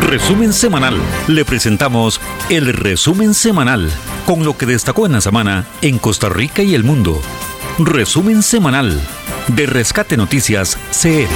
Resumen semanal. Le presentamos el resumen semanal con lo que destacó en la semana en Costa Rica y el mundo. Resumen semanal de Rescate Noticias CR.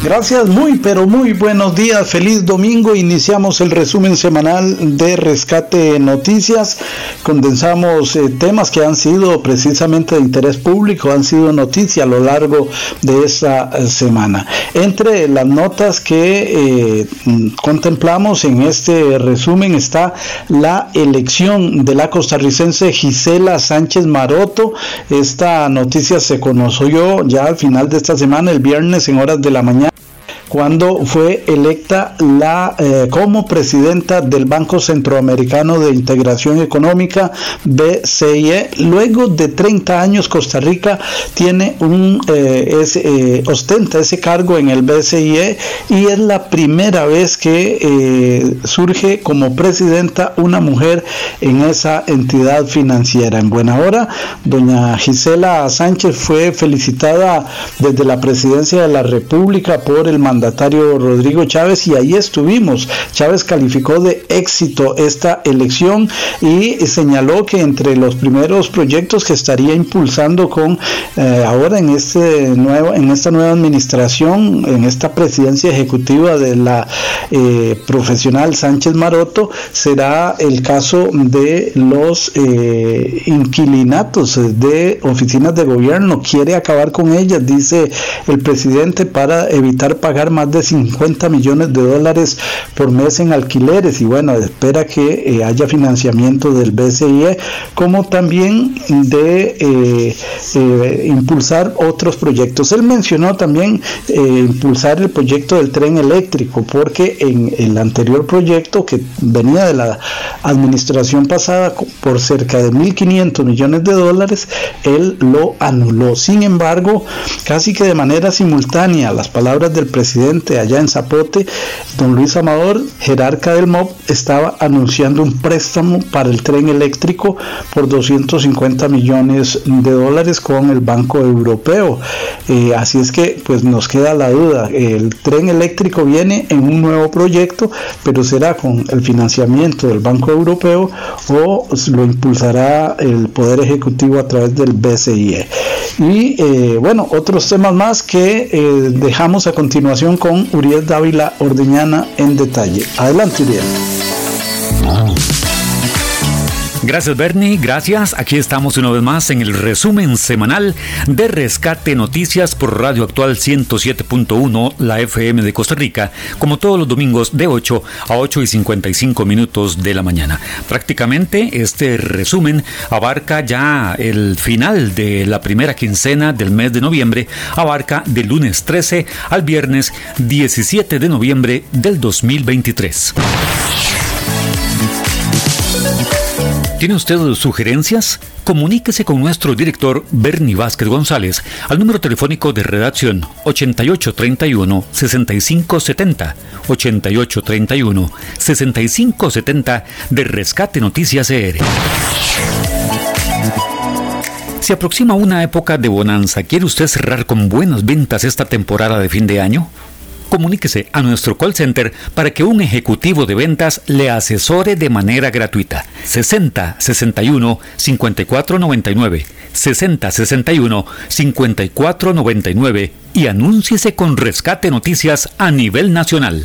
Gracias, muy pero muy buenos días, feliz domingo. Iniciamos el resumen semanal de Rescate Noticias. Condensamos eh, temas que han sido precisamente de interés público, han sido noticia a lo largo de esta eh, semana. Entre las notas que eh, contemplamos en este resumen está la elección de la costarricense Gisela Sánchez Maroto. Esta noticia se conoció ya al final de esta semana, el viernes en horas de la mañana cuando fue electa la, eh, como presidenta del Banco Centroamericano de Integración Económica, BCIE. Luego de 30 años, Costa Rica tiene un, eh, eh, ostenta ese cargo en el BCIE y es la primera vez que surge como presidenta una mujer en esa entidad financiera. En buena hora, doña Gisela Sánchez fue felicitada desde la presidencia de la República por el mandato mandatario Rodrigo Chávez y ahí estuvimos. Chávez calificó de éxito esta elección y señaló que entre los primeros proyectos que estaría impulsando con eh, ahora en este nuevo en esta nueva administración, en esta presidencia ejecutiva de la eh, profesional Sánchez Maroto será el caso de los eh, inquilinatos de oficinas de gobierno. Quiere acabar con ellas, dice el presidente, para evitar pagar más de 50 millones de dólares por mes en alquileres y bueno, espera que eh, haya financiamiento del BCIE como también de eh, eh, impulsar otros proyectos. Él mencionó también impulsar el proyecto del tren eléctrico porque en el anterior proyecto que venía de la administración pasada por cerca de 1.500 millones de dólares, él lo anuló. Sin embargo, casi que de manera simultánea, las palabras del presidente allá en Zapote, don Luis Amador, jerarca del MOB, estaba anunciando un préstamo para el tren eléctrico por 250 millones de dólares con el Banco Europeo. Eh, así es que pues nos queda la duda, el tren eléctrico viene en un nuevo proyecto, pero será con el financiamiento del Banco Europeo o lo impulsará el Poder Ejecutivo a través del BCIE. Y eh, bueno, otros temas más que eh, dejamos a continuación con Uriel Dávila Ordeñana en detalle. Adelante, Uriel. Gracias Bernie, gracias. Aquí estamos una vez más en el resumen semanal de Rescate Noticias por Radio Actual 107.1, la FM de Costa Rica, como todos los domingos de 8 a 8 y 55 minutos de la mañana. Prácticamente este resumen abarca ya el final de la primera quincena del mes de noviembre, abarca del lunes 13 al viernes 17 de noviembre del 2023. ¿Tiene usted sugerencias? Comuníquese con nuestro director Bernie Vázquez González al número telefónico de redacción 8831-6570, 8831-6570 de Rescate Noticias ER. Se aproxima una época de bonanza. ¿Quiere usted cerrar con buenas ventas esta temporada de fin de año? Comuníquese a nuestro call center para que un ejecutivo de ventas le asesore de manera gratuita. 60 61 54 99 60 61 54 99 y anúnciese con Rescate Noticias a nivel nacional.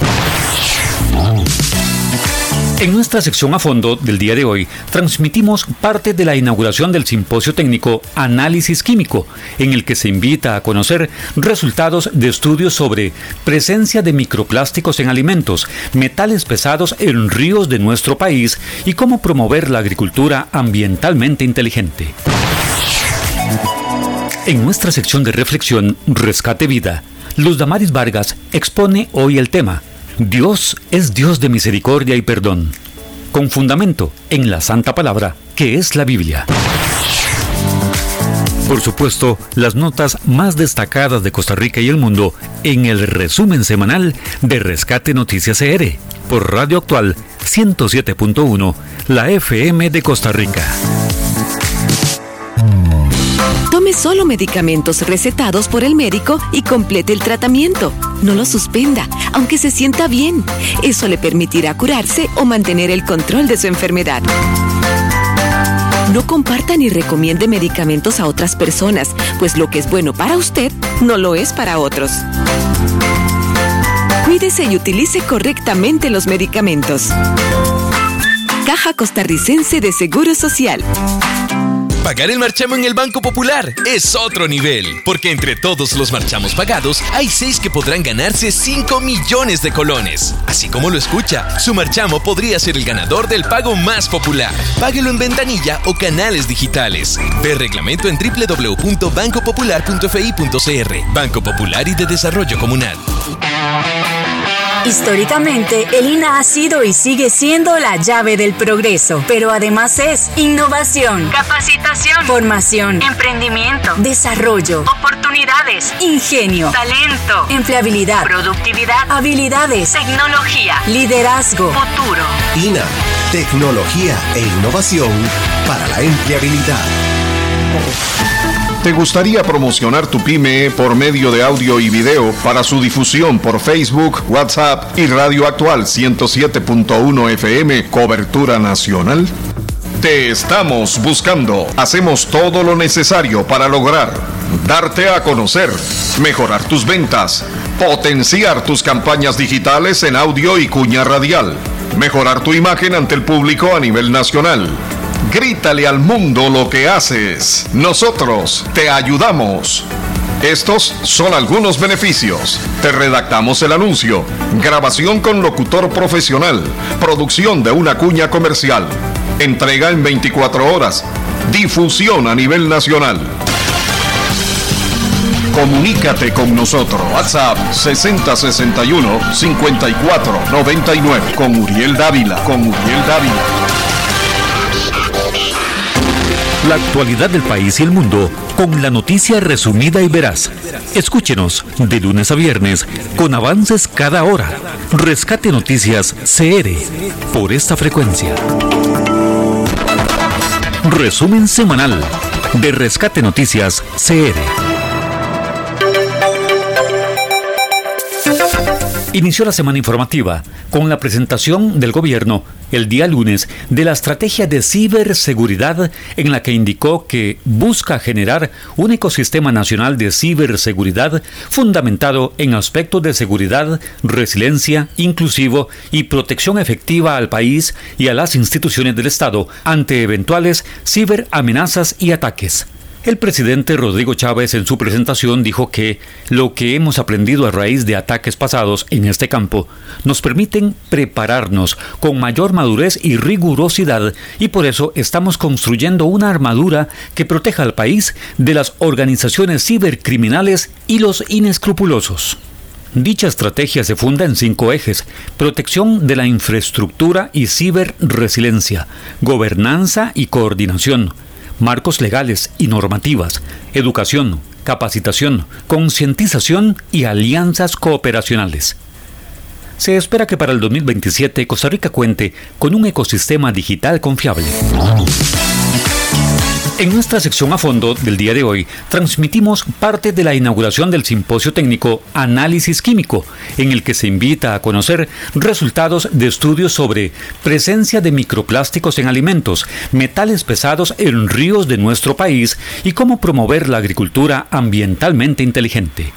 En nuestra sección a fondo del día de hoy, transmitimos parte de la inauguración del simposio técnico Análisis Químico, en el que se invita a conocer resultados de estudios sobre presencia de microplásticos en alimentos, metales pesados en ríos de nuestro país y cómo promover la agricultura ambientalmente inteligente. En nuestra sección de reflexión Rescate Vida, Luz Damaris Vargas expone hoy el tema Dios es Dios de misericordia y perdón, con fundamento en la Santa Palabra, que es la Biblia. Por supuesto, las notas más destacadas de Costa Rica y el mundo en el resumen semanal de Rescate Noticias CR por Radio Actual 107.1, la FM de Costa Rica. Tome solo medicamentos recetados por el médico y complete el tratamiento. No lo suspenda, aunque se sienta bien. Eso le permitirá curarse o mantener el control de su enfermedad. No comparta ni recomiende medicamentos a otras personas, pues lo que es bueno para usted no lo es para otros. Cuídese y utilice correctamente los medicamentos. Caja Costarricense de Seguro Social. Pagar el marchamo en el Banco Popular es otro nivel, porque entre todos los marchamos pagados, hay seis que podrán ganarse 5 millones de colones. Así como lo escucha, su marchamo podría ser el ganador del pago más popular. Páguelo en ventanilla o canales digitales. Ve reglamento en www.bancopopular.fi.cr. Banco Popular y de Desarrollo Comunal. Históricamente, el INA ha sido y sigue siendo la llave del progreso, pero además es innovación, capacitación, formación, emprendimiento, desarrollo, oportunidades, ingenio, talento, empleabilidad, productividad, habilidades, tecnología, liderazgo, futuro. INA, tecnología e innovación para la empleabilidad. ¿Te gustaría promocionar tu pyme por medio de audio y video para su difusión por Facebook, WhatsApp y Radio Actual 107.1 FM, cobertura nacional? Te estamos buscando. Hacemos todo lo necesario para lograr darte a conocer, mejorar tus ventas, potenciar tus campañas digitales en audio y cuña radial, mejorar tu imagen ante el público a nivel nacional Grítale al mundo lo que haces. Nosotros te ayudamos. Estos son algunos beneficios. Te redactamos el anuncio, grabación con locutor profesional, producción de una cuña comercial, entrega en 24 horas, difusión a nivel nacional. Comunícate con nosotros. WhatsApp 6061 5499 con Uriel Dávila. Con Uriel Dávila. La actualidad del país y el mundo con la noticia resumida y veraz. Escúchenos de lunes a viernes con avances cada hora. Rescate Noticias CR por esta frecuencia. Resumen semanal de Rescate Noticias CR. inició la semana informativa con la presentación del gobierno el día lunes de la estrategia de ciberseguridad en la que indicó que busca generar un ecosistema nacional de ciberseguridad fundamentado en aspectos de seguridad, resiliencia, inclusivo y protección efectiva al país y a las instituciones del Estado ante eventuales ciberamenazas y ataques. El presidente Rodrigo Chávez en su presentación dijo que lo que hemos aprendido a raíz de ataques pasados en este campo nos permiten prepararnos con mayor madurez y rigurosidad y por eso estamos construyendo una armadura que proteja al país de las organizaciones cibercriminales y los inescrupulosos. Dicha estrategia se funda en cinco ejes, protección de la infraestructura y ciberresiliencia, gobernanza y coordinación, marcos legales y normativas, educación, capacitación, concientización y alianzas cooperacionales. Se espera que para el 2027 Costa Rica cuente con un ecosistema digital confiable. En nuestra sección a fondo del día de hoy, transmitimos parte de la inauguración del simposio técnico Análisis Químico, en el que se invita a conocer resultados de estudios sobre presencia de microplásticos en alimentos, metales pesados en ríos de nuestro país y cómo promover la agricultura ambientalmente inteligente.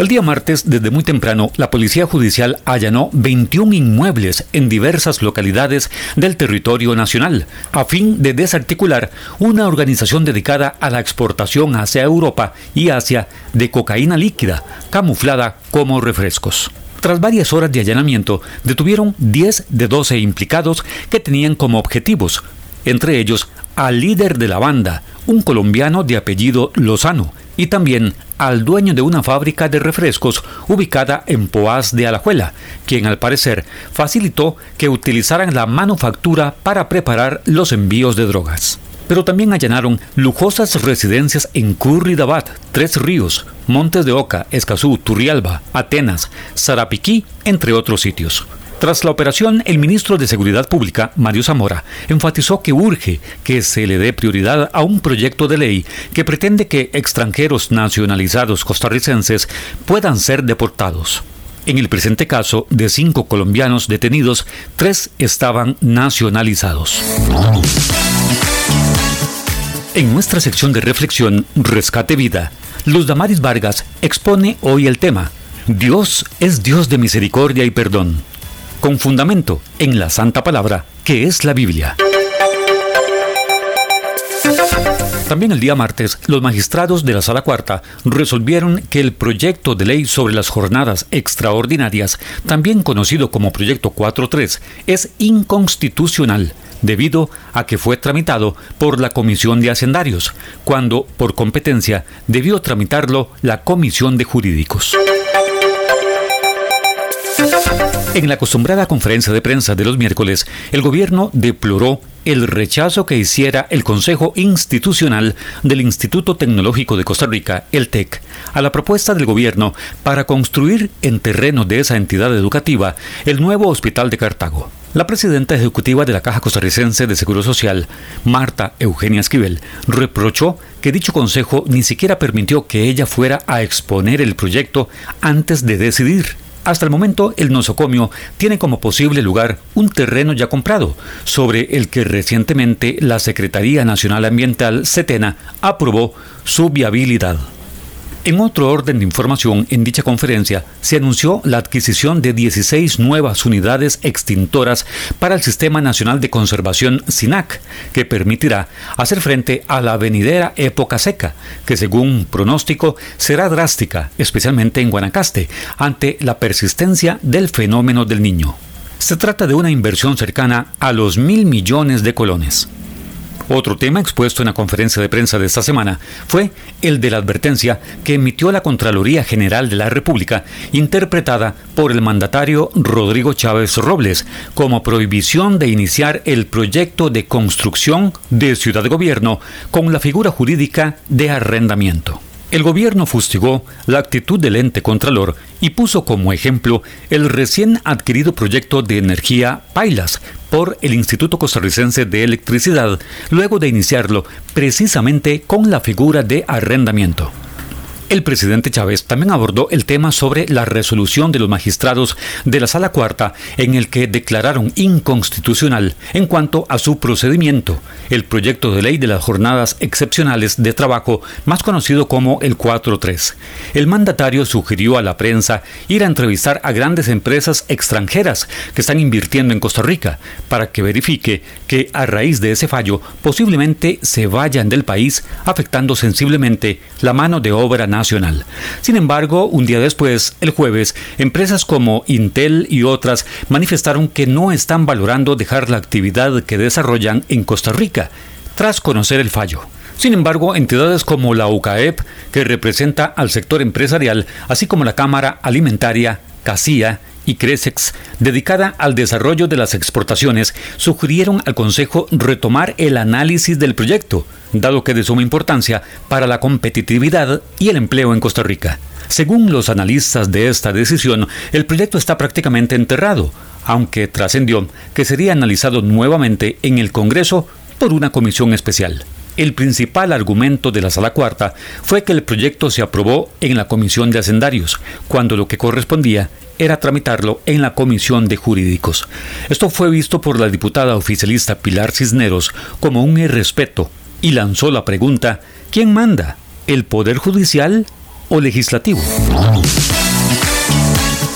El día martes, desde muy temprano, la Policía Judicial allanó 21 inmuebles en diversas localidades del territorio nacional, a fin de desarticular una organización dedicada a la exportación hacia Europa y Asia de cocaína líquida, camuflada como refrescos. Tras varias horas de allanamiento, detuvieron 10 de 12 implicados que tenían como objetivos, entre ellos al líder de la banda, un colombiano de apellido Lozano, y también al dueño de una fábrica de refrescos ubicada en Poás de Alajuela, quien al parecer facilitó que utilizaran la manufactura para preparar los envíos de drogas. Pero también allanaron lujosas residencias en Curridabat, Tres Ríos, Montes de Oca, Escazú, Turrialba, Atenas, Sarapiquí, entre otros sitios. Tras la operación, el ministro de Seguridad Pública, Mario Zamora, enfatizó que urge que se le dé prioridad a un proyecto de ley que pretende que extranjeros nacionalizados costarricenses puedan ser deportados. En el presente caso, de cinco colombianos detenidos, tres estaban nacionalizados. En nuestra sección de reflexión, Rescate Vida, Luz Damaris Vargas expone hoy el tema Dios es Dios de misericordia y perdón con fundamento en la Santa Palabra, que es la Biblia. También el día martes, los magistrados de la Sala Cuarta resolvieron que el proyecto de ley sobre las jornadas extraordinarias, también conocido como Proyecto 4.3, es inconstitucional debido a que fue tramitado por la Comisión de Hacendarios, cuando, por competencia, debió tramitarlo la Comisión de Jurídicos. En la acostumbrada conferencia de prensa de los miércoles, el gobierno deploró el rechazo que hiciera el Consejo Institucional del Instituto Tecnológico de Costa Rica, el TEC, a la propuesta del gobierno para construir en terreno de esa entidad educativa el nuevo hospital de Cartago. La presidenta ejecutiva de la Caja Costarricense de Seguro Social, Marta Eugenia Esquivel, reprochó que dicho consejo ni siquiera permitió que ella fuera a exponer el proyecto antes de decidir. Hasta el momento, el nosocomio tiene como posible lugar un terreno ya comprado, sobre el que recientemente la Secretaría Nacional Ambiental, CETENA, aprobó su viabilidad. En otro orden de información, en dicha conferencia se anunció la adquisición de 16 nuevas unidades extintoras para el Sistema Nacional de Conservación SINAC, que permitirá hacer frente a la venidera época seca, que según pronóstico será drástica, especialmente en Guanacaste, ante la persistencia del fenómeno del niño. Se trata de una inversión cercana a los mil millones de colones. Otro tema expuesto en la conferencia de prensa de esta semana fue el de la advertencia que emitió la Contraloría General de la República, interpretada por el mandatario Rodrigo Chávez Robles, como prohibición de iniciar el proyecto de construcción de ciudad de gobierno con la figura jurídica de arrendamiento. El gobierno fustigó la actitud del ente contralor y puso como ejemplo el recién adquirido proyecto de energía Pailas por el Instituto Costarricense de Electricidad, luego de iniciarlo precisamente con la figura de arrendamiento. El presidente Chávez también abordó el tema sobre la resolución de los magistrados de la Sala Cuarta en el que declararon inconstitucional en cuanto a su procedimiento el proyecto de ley de las jornadas excepcionales de trabajo más conocido como el 4.3. El mandatario sugirió a la prensa ir a entrevistar a grandes empresas extranjeras que están invirtiendo en Costa Rica para que verifique que a raíz de ese fallo posiblemente se vayan del país afectando sensiblemente la mano de obra nacional nacional. Sin embargo, un día después, el jueves, empresas como Intel y otras manifestaron que no están valorando dejar la actividad que desarrollan en Costa Rica, tras conocer el fallo. Sin embargo, entidades como la UCAEP, que representa al sector empresarial, así como la Cámara Alimentaria, CASIA y Cresex, dedicada al desarrollo de las exportaciones, sugirieron al Consejo retomar el análisis del proyecto, dado que de suma importancia para la competitividad y el empleo en Costa Rica. Según los analistas de esta decisión, el proyecto está prácticamente enterrado, aunque trascendió que sería analizado nuevamente en el Congreso por una comisión especial. El principal argumento de la Sala Cuarta fue que el proyecto se aprobó en la Comisión de Hacendarios, cuando lo que correspondía era tramitarlo en la Comisión de Jurídicos. Esto fue visto por la diputada oficialista Pilar Cisneros como un irrespeto y lanzó la pregunta, ¿quién manda? ¿El Poder Judicial o Legislativo?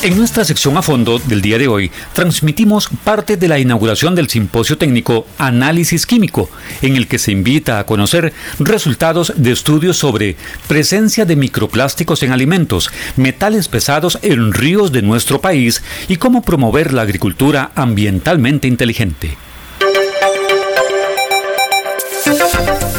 En nuestra sección a fondo del día de hoy, transmitimos parte de la inauguración del simposio técnico Análisis Químico, en el que se invita a conocer resultados de estudios sobre presencia de microplásticos en alimentos, metales pesados en ríos de nuestro país y cómo promover la agricultura ambientalmente inteligente.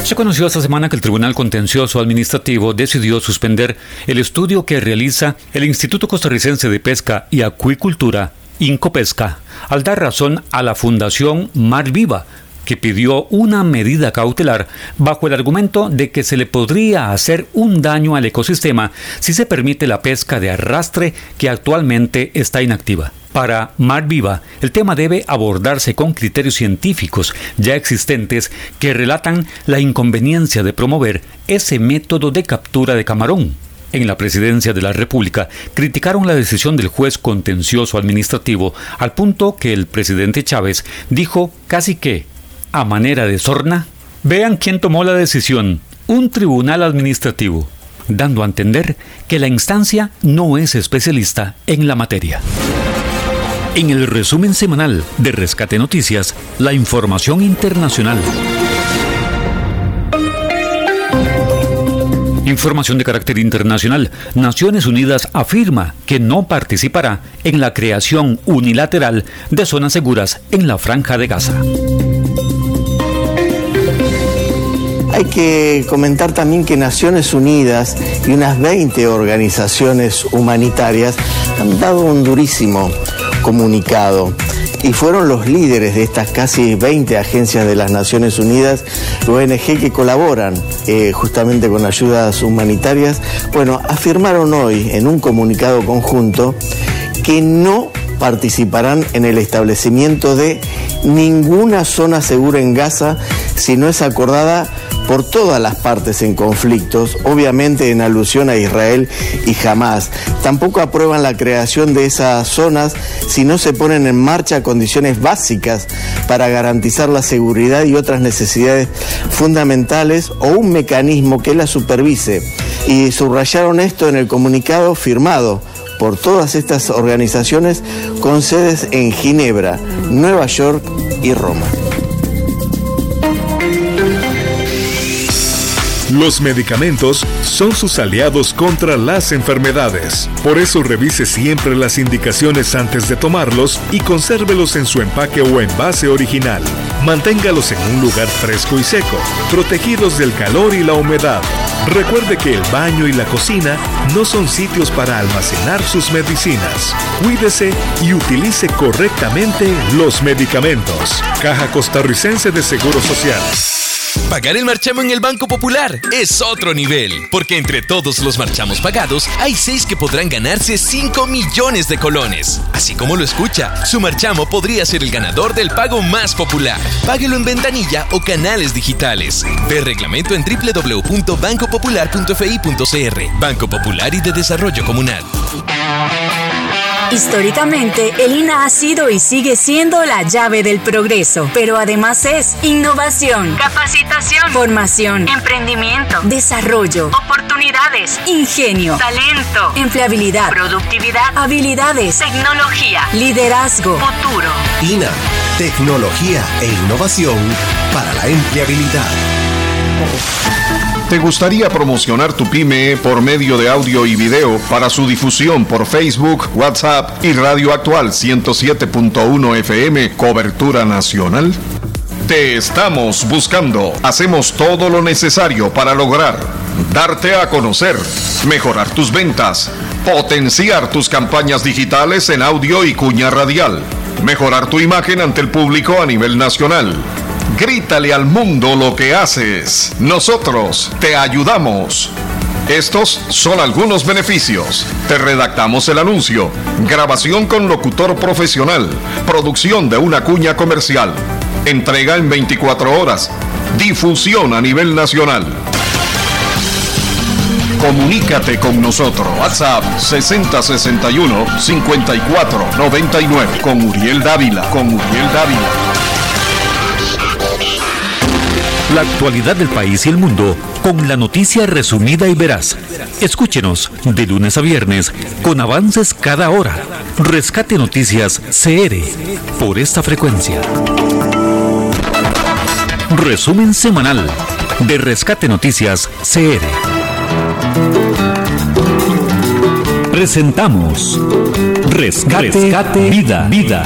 Se conoció esta semana que el Tribunal Contencioso Administrativo decidió suspender el estudio que realiza el Instituto Costarricense de Pesca y Acuicultura, Incopesca, al dar razón a la Fundación Mar Viva, que pidió una medida cautelar bajo el argumento de que se le podría hacer un daño al ecosistema si se permite la pesca de arrastre que actualmente está inactiva. Para Mar Viva, el tema debe abordarse con criterios científicos ya existentes que relatan la inconveniencia de promover ese método de captura de camarón. En la presidencia de la República criticaron la decisión del juez contencioso administrativo al punto que el presidente Chávez dijo casi que, a manera de sorna, vean quién tomó la decisión, un tribunal administrativo dando a entender que la instancia no es especialista en la materia. En el resumen semanal de Rescate Noticias, la información internacional. Información de carácter internacional. Naciones Unidas afirma que no participará en la creación unilateral de zonas seguras en la franja de Gaza. Hay que comentar también que Naciones Unidas y unas 20 organizaciones humanitarias han dado un durísimo comunicado. Y fueron los líderes de estas casi 20 agencias de las Naciones Unidas, ONG que colaboran eh, justamente con ayudas humanitarias, bueno, afirmaron hoy en un comunicado conjunto que no participarán en el establecimiento de ninguna zona segura en Gaza si no es acordada por todas las partes en conflictos, obviamente en alusión a Israel y Hamas. Tampoco aprueban la creación de esas zonas si no se ponen en marcha condiciones básicas para garantizar la seguridad y otras necesidades fundamentales o un mecanismo que la supervise. Y subrayaron esto en el comunicado firmado por todas estas organizaciones con sedes en Ginebra, Nueva York y Roma. Los medicamentos son sus aliados contra las enfermedades. Por eso revise siempre las indicaciones antes de tomarlos y consérvelos en su empaque o envase original. Manténgalos en un lugar fresco y seco, protegidos del calor y la humedad. Recuerde que el baño y la cocina no son sitios para almacenar sus medicinas. Cuídese y utilice correctamente los medicamentos. Caja Costarricense de Seguro Social. Pagar el marchamo en el Banco Popular es otro nivel, porque entre todos los marchamos pagados hay seis que podrán ganarse 5 millones de colones. Así como lo escucha, su marchamo podría ser el ganador del pago más popular. Páguelo en ventanilla o canales digitales. Ve reglamento en www.bancopopular.fi.cr. Banco Popular y de Desarrollo Comunal. Históricamente, el INA ha sido y sigue siendo la llave del progreso, pero además es innovación, capacitación, formación, emprendimiento, desarrollo, oportunidades, ingenio, talento, empleabilidad, productividad, habilidades, tecnología, liderazgo, futuro. INA, tecnología e innovación para la empleabilidad. ¿Te gustaría promocionar tu pyme por medio de audio y video para su difusión por Facebook, WhatsApp y Radio Actual 107.1 FM, cobertura nacional? Te estamos buscando. Hacemos todo lo necesario para lograr darte a conocer, mejorar tus ventas, potenciar tus campañas digitales en audio y cuña radial, mejorar tu imagen ante el público a nivel nacional Grítale al mundo lo que haces. Nosotros te ayudamos. Estos son algunos beneficios. Te redactamos el anuncio, grabación con locutor profesional, producción de una cuña comercial, entrega en 24 horas, difusión a nivel nacional. Comunícate con nosotros. WhatsApp 6061 5499 con Uriel Dávila. Con Uriel Dávila. La actualidad del país y el mundo con la noticia resumida y veraz. Escúchenos de lunes a viernes con avances cada hora. Rescate Noticias CR por esta frecuencia. Resumen semanal de Rescate Noticias CR. Presentamos Rescate, Vida, Vida.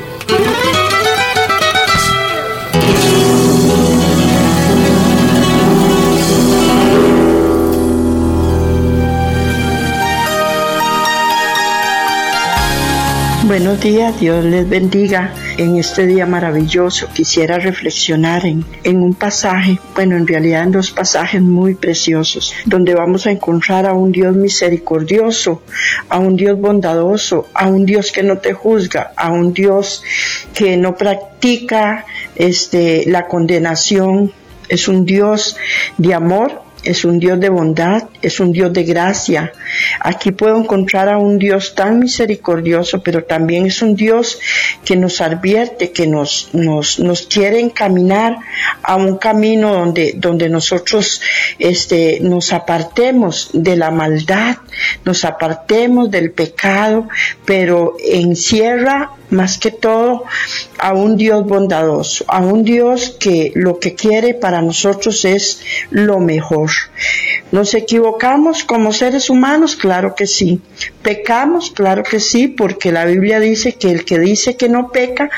Buenos días, Dios les bendiga. En este día maravilloso quisiera reflexionar en, un pasaje, bueno, en realidad en dos pasajes muy preciosos, donde vamos a encontrar a un Dios misericordioso, a un Dios bondadoso, a un Dios que no te juzga, a un Dios que no practica este, la condenación, es un Dios de amor es un Dios de bondad, es un Dios de gracia. Aquí puedo encontrar a un Dios tan misericordioso, pero también es un Dios que nos advierte, que nos, nos, nos quiere encaminar a un camino donde, donde nosotros este, nos apartemos de la maldad, nos apartemos del pecado, pero encierra más que todo a un Dios bondadoso, a un Dios que lo que quiere para nosotros es lo mejor. ¿Nos equivocamos como seres humanos? Claro que sí. ¿Pecamos? Claro que sí, porque la Biblia dice que el que dice que no peca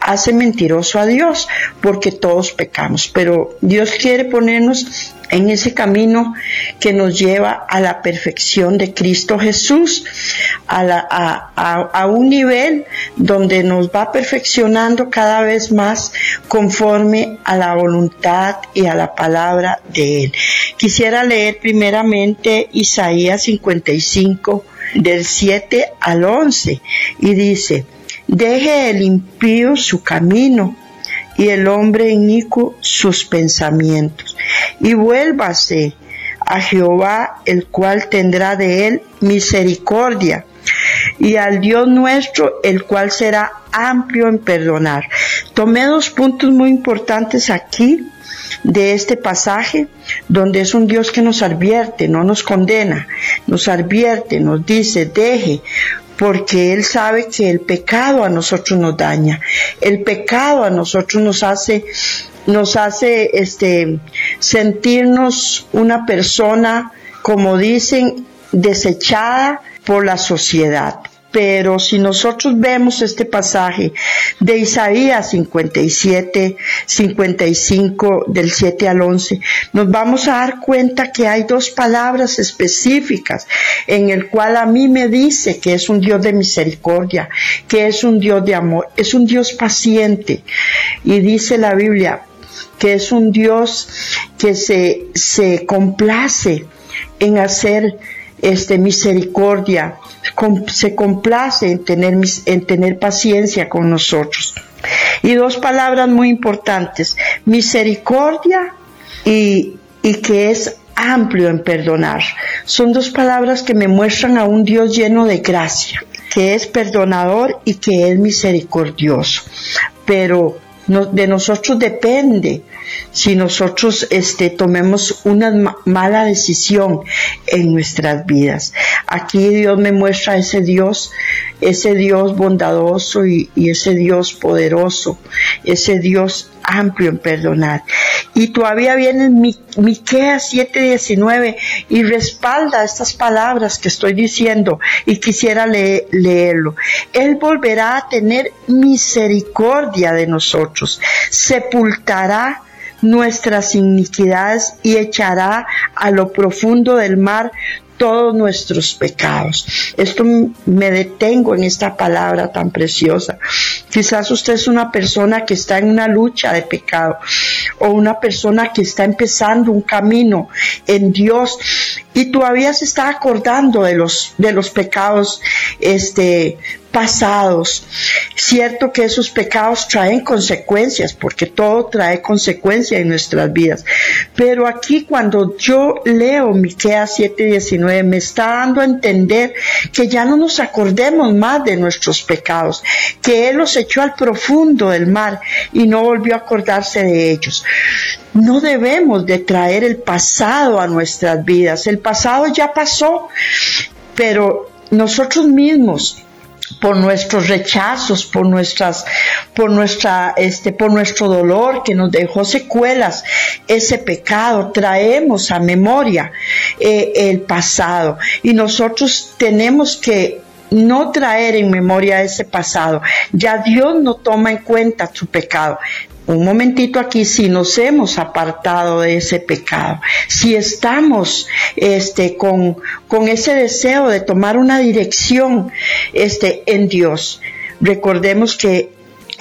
hace mentiroso a Dios, porque todos pecamos. Pero Dios quiere ponernos en ese camino que nos lleva a la perfección de Cristo Jesús, a, un nivel donde nos va perfeccionando cada vez más conforme a la voluntad y a la palabra de Él. Quisiera leer primeramente Isaías 55 del 7 al 11 y dice, deje el impío su camino y el hombre inicuo sus pensamientos. Y vuélvase a Jehová, el cual tendrá de él misericordia, y al Dios nuestro, el cual será amplio en perdonar. Tomé dos puntos muy importantes aquí de este pasaje, donde es un Dios que nos advierte, no nos condena, nos advierte, nos dice, deje, porque Él sabe que el pecado a nosotros nos daña, el pecado a nosotros nos hace nos hace este sentirnos una persona como dicen desechada por la sociedad. Pero si nosotros vemos este pasaje de Isaías 57, 55, del 7 al 11, nos vamos a dar cuenta que hay dos palabras específicas en el cual a mí me dice que es un Dios de misericordia, que es un Dios de amor, es un Dios paciente. Y dice la Biblia que es un Dios que se, se complace en hacer este, misericordia, se complace en tener, en tener paciencia con nosotros. Y dos palabras muy importantes, misericordia y, y que es amplio en perdonar. Son dos palabras que me muestran a un Dios lleno de gracia, que es perdonador y que es misericordioso. Pero de nosotros depende si nosotros este, tomemos una mala decisión en nuestras vidas. Aquí Dios me muestra ese Dios, ese Dios bondadoso y, ese Dios poderoso, ese Dios amplio en perdonar. Y todavía viene Miqueas 7:19 y respalda estas palabras que estoy diciendo y quisiera leerlo. Él volverá a tener misericordia de nosotros, sepultará nuestras iniquidades y echará a lo profundo del mar todos nuestros pecados. Esto me detengo en esta palabra tan preciosa. Quizás usted es una persona que está en una lucha de pecado o una persona que está empezando un camino en Dios y todavía se está acordando de los de los pecados este pasados. Cierto que esos pecados traen consecuencias, porque todo trae consecuencias en nuestras vidas. Pero aquí cuando yo leo Miqueas 7:19 me está dando a entender que ya no nos acordemos más de nuestros pecados, que él los echó al profundo del mar y no volvió a acordarse de ellos. No debemos de traer el pasado a nuestras vidas. El pasado ya pasó, pero nosotros mismos por nuestros rechazos, por nuestras, por nuestra, este, por nuestro dolor que nos dejó secuelas, ese pecado, traemos a memoria eh, el pasado y nosotros tenemos que no traer en memoria ese pasado. Ya Dios no toma en cuenta tu pecado un momentito aquí, si nos hemos apartado de ese pecado, si estamos este, con, con ese deseo de tomar una dirección este, en Dios, recordemos que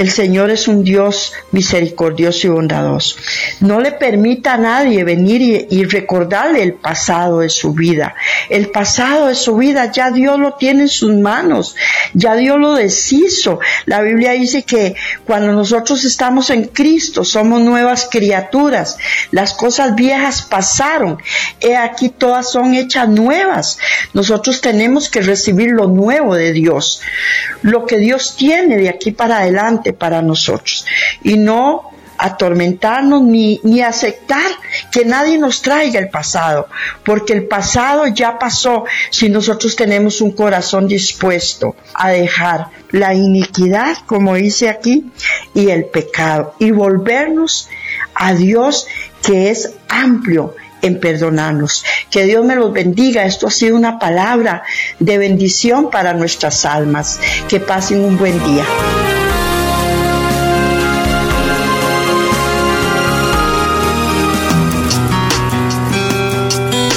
el Señor es un Dios misericordioso y bondadoso. No le permita a nadie venir y, recordarle el pasado de su vida. El pasado de su vida ya Dios lo tiene en sus manos, ya Dios lo deshizo. La Biblia dice que cuando nosotros estamos en Cristo somos nuevas criaturas. Las cosas viejas pasaron. He aquí todas son hechas nuevas. Nosotros tenemos que recibir lo nuevo de Dios. Lo que Dios tiene de aquí para adelante para nosotros y no atormentarnos ni, ni aceptar que nadie nos traiga el pasado, porque el pasado ya pasó si nosotros tenemos un corazón dispuesto a dejar la iniquidad, como dice aquí, y el pecado, y volvernos a Dios que es amplio en perdonarnos. Que Dios me los bendiga. Esto ha sido una palabra de bendición para nuestras almas. Que pasen un buen día.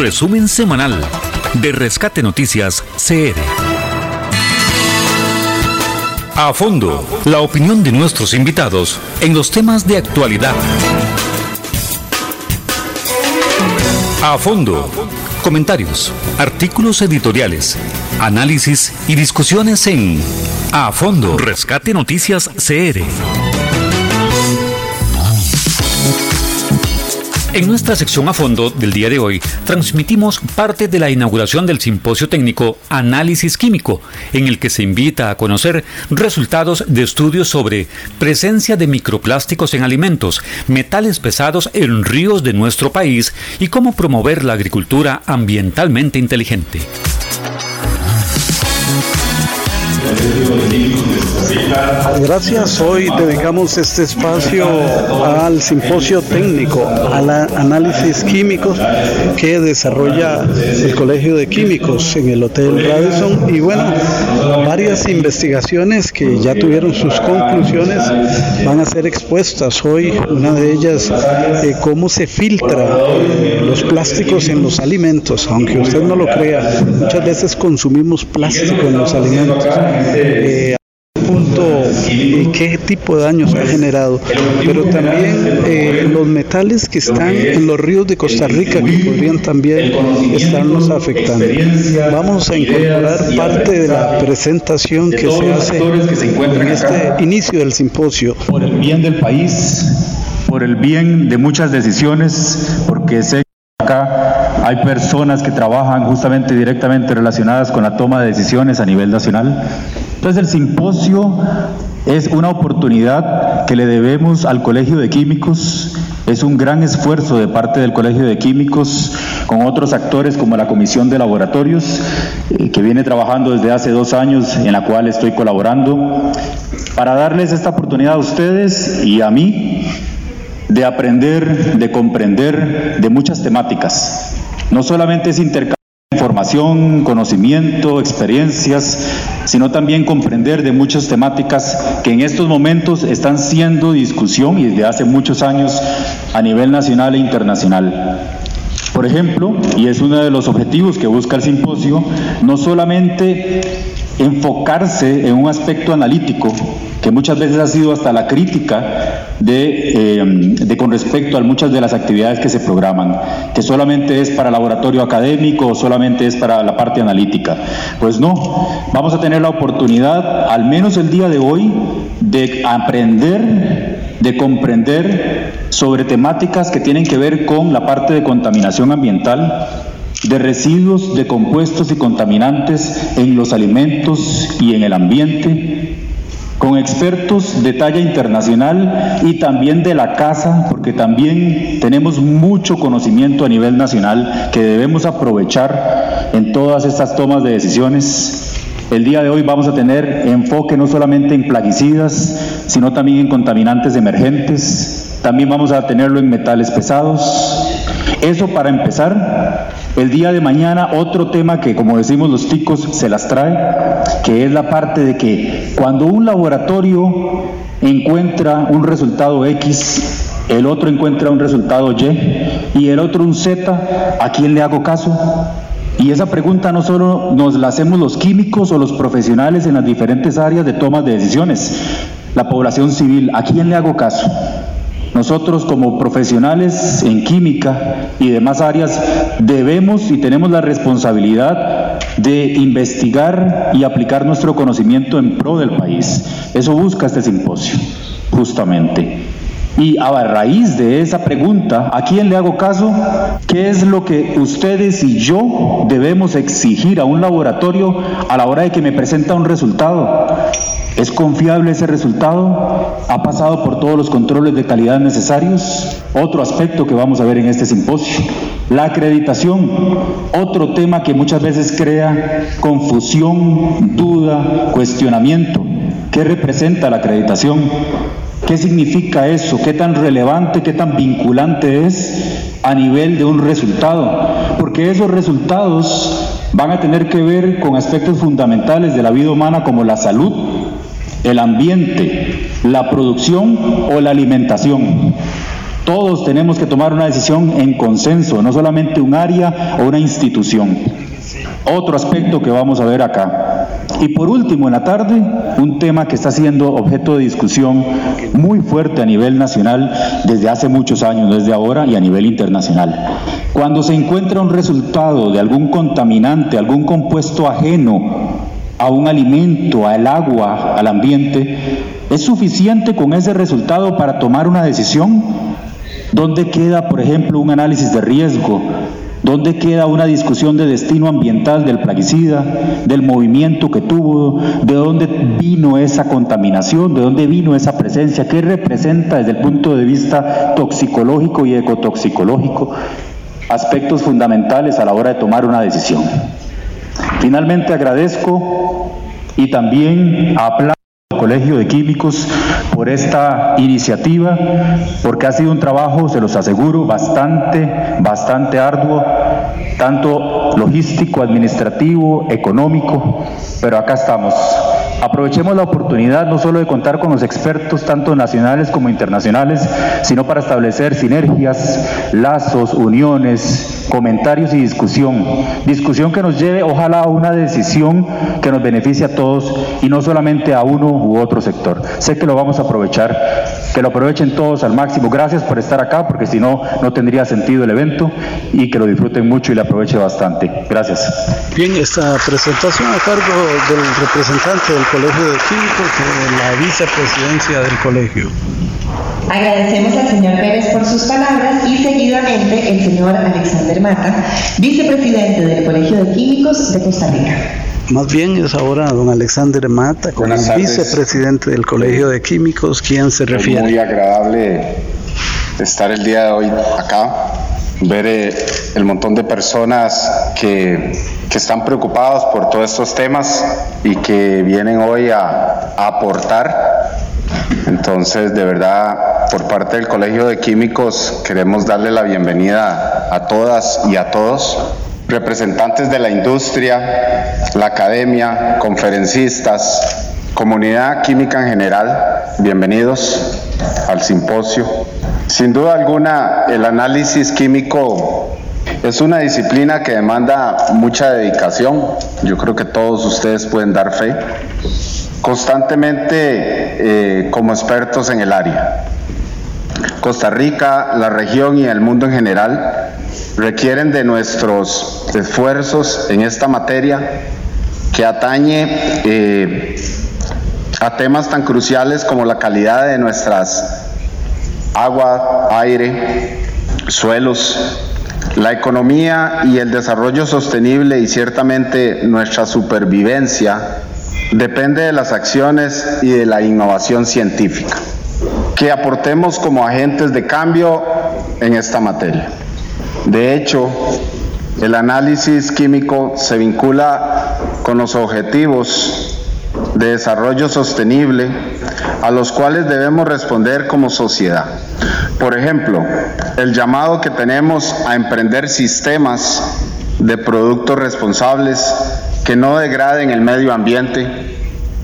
Resumen semanal de Rescate Noticias CR. A fondo, la opinión de nuestros invitados en los temas de actualidad. A fondo, comentarios, artículos editoriales, análisis y discusiones en A fondo, Rescate Noticias CR. En nuestra sección a fondo del día de hoy, transmitimos parte de la inauguración del simposio técnico Análisis Químico, en el que se invita a conocer resultados de estudios sobre presencia de microplásticos en alimentos, metales pesados en ríos de nuestro país y cómo promover la agricultura ambientalmente inteligente. Gracias. Hoy dedicamos este espacio al simposio técnico, al análisis químico que desarrolla el Colegio de Químicos en el Hotel Radisson. Y bueno, varias investigaciones que ya tuvieron sus conclusiones van a ser expuestas hoy. Una de ellas, eh, cómo se filtra los plásticos en los alimentos. Aunque usted no lo crea, muchas veces consumimos plástico en los alimentos. Eh, punto y qué tipo de daños ha generado, pero también eh, los metales que están en los ríos de Costa Rica que podrían también estarnos afectando. Vamos a incorporar parte de la presentación que se hace en este inicio del simposio. Por el bien del país, por el bien de muchas decisiones, porque sé que acá hay personas que trabajan justamente directamente relacionadas con la toma de decisiones a nivel nacional. Entonces el simposio es una oportunidad que le debemos al Colegio de Químicos, es un gran esfuerzo de parte del Colegio de Químicos con otros actores como la Comisión de Laboratorios, eh, que viene trabajando desde hace dos años en la cual estoy colaborando, para darles esta oportunidad a ustedes y a mí de aprender, de comprender de muchas temáticas. No solamente es intercambio información, conocimiento, experiencias, sino también comprender de muchas temáticas que en estos momentos están siendo discusión y desde hace muchos años a nivel nacional e internacional. Por ejemplo, y es uno de los objetivos que busca el simposio, no solamente enfocarse en un aspecto analítico, que muchas veces ha sido hasta la crítica de, eh, con respecto a muchas de las actividades que se programan, que solamente es para laboratorio académico o solamente es para la parte analítica. Pues no, vamos a tener la oportunidad, al menos el día de hoy, de aprender, de comprender sobre temáticas que tienen que ver con la parte de contaminación ambiental, de residuos de compuestos y contaminantes en los alimentos y en el ambiente, con expertos de talla internacional y también de la casa, porque también tenemos mucho conocimiento a nivel nacional que debemos aprovechar en todas estas tomas de decisiones El día de hoy vamos a tener enfoque no solamente en plaguicidas, sino también en contaminantes emergentes. También vamos a tenerlo en metales pesados. Eso para empezar. El día de mañana otro tema que como decimos los ticos se las trae, que es la parte de que cuando un laboratorio encuentra un resultado X, el otro encuentra un resultado Y y el otro un Z, ¿a quién le hago caso? Y esa pregunta no solo nos la hacemos los químicos o los profesionales en las diferentes áreas de toma de decisiones, la población civil, ¿a quién le hago caso? Nosotros como profesionales en química y demás áreas debemos y tenemos la responsabilidad de investigar y aplicar nuestro conocimiento en pro del país. Eso busca este simposio, justamente. Y a raíz de esa pregunta, ¿a quién le hago caso? ¿Qué es lo que ustedes y yo debemos exigir a un laboratorio a la hora de que me presenta un resultado? ¿Es confiable ese resultado? ¿Ha pasado por todos los controles de calidad necesarios? Otro aspecto que vamos a ver en este simposio. La acreditación, otro tema que muchas veces crea confusión, duda, cuestionamiento. ¿Qué representa la acreditación? ¿Qué significa eso? ¿Qué tan relevante, qué tan vinculante es a nivel de un resultado? Porque esos resultados van a tener que ver con aspectos fundamentales de la vida humana como la salud, el ambiente, la producción o la alimentación. Todos tenemos que tomar una decisión en consenso, no solamente un área o una institución. Otro aspecto que vamos a ver acá. Y por último, en la tarde, un tema que está siendo objeto de discusión muy fuerte a nivel nacional desde hace muchos años, desde ahora y a nivel internacional. Cuando se encuentra un resultado de algún contaminante, algún compuesto ajeno a un alimento, al agua, al ambiente, ¿es suficiente con ese resultado para tomar una decisión? ¿Dónde queda, por ejemplo, un análisis de riesgo? ¿Dónde queda una discusión de destino ambiental del plaguicida, del movimiento que tuvo, de dónde vino esa contaminación, de dónde vino esa presencia, qué representa desde el punto de vista toxicológico y ecotoxicológico? Aspectos fundamentales a la hora de tomar una decisión. Finalmente agradezco y también aplaudo al Colegio de Químicos por esta iniciativa, porque ha sido un trabajo, se los aseguro, bastante, bastante arduo, tanto logístico, administrativo, económico, pero acá estamos. Aprovechemos la oportunidad no solo de contar con los expertos, tanto nacionales como internacionales, sino para establecer sinergias, lazos, uniones, comentarios y discusión. Discusión que nos lleve, ojalá, a una decisión que nos beneficie a todos y no solamente a uno u otro sector. Sé que lo vamos a aprovechar, que lo aprovechen todos al máximo. Gracias por estar acá, porque si no, no tendría sentido el evento y que lo disfruten mucho y le aproveche bastante. Gracias. Bien, esta presentación a cargo del representante del Colegio de Químicos de la vicepresidencia del colegio. Agradecemos al señor Pérez por sus palabras y seguidamente el señor Alexander Mata, vicepresidente del Colegio de Químicos de Costa Rica. Más bien es ahora don Alexander Mata, como vicepresidente del Colegio de Químicos, quien se refiere. Es muy agradable estar el día de hoy acá, ver eh, el montón de personas que, que, están preocupados por todos estos temas y que vienen hoy a, a aportar. Entonces, de verdad, por parte del Colegio de Químicos, queremos darle la bienvenida a todas y a todos representantes de la industria, la academia, conferencistas, comunidad química en general, bienvenidos al simposio. Sin duda alguna, el análisis químico es una disciplina que demanda mucha dedicación, yo creo que todos ustedes pueden dar fe, constantemente eh, como expertos en el área. Costa Rica, la región y el mundo en general requieren de nuestros esfuerzos en esta materia que atañe eh, a temas tan cruciales como la calidad de nuestras agua, aire, suelos, la economía y el desarrollo sostenible y ciertamente nuestra supervivencia depende de las acciones y de la innovación científica que aportemos como agentes de cambio en esta materia. De hecho, el análisis químico se vincula con los objetivos de desarrollo sostenible a los cuales debemos responder como sociedad. Por ejemplo, el llamado que tenemos a emprender sistemas de productos responsables que no degraden el medio ambiente,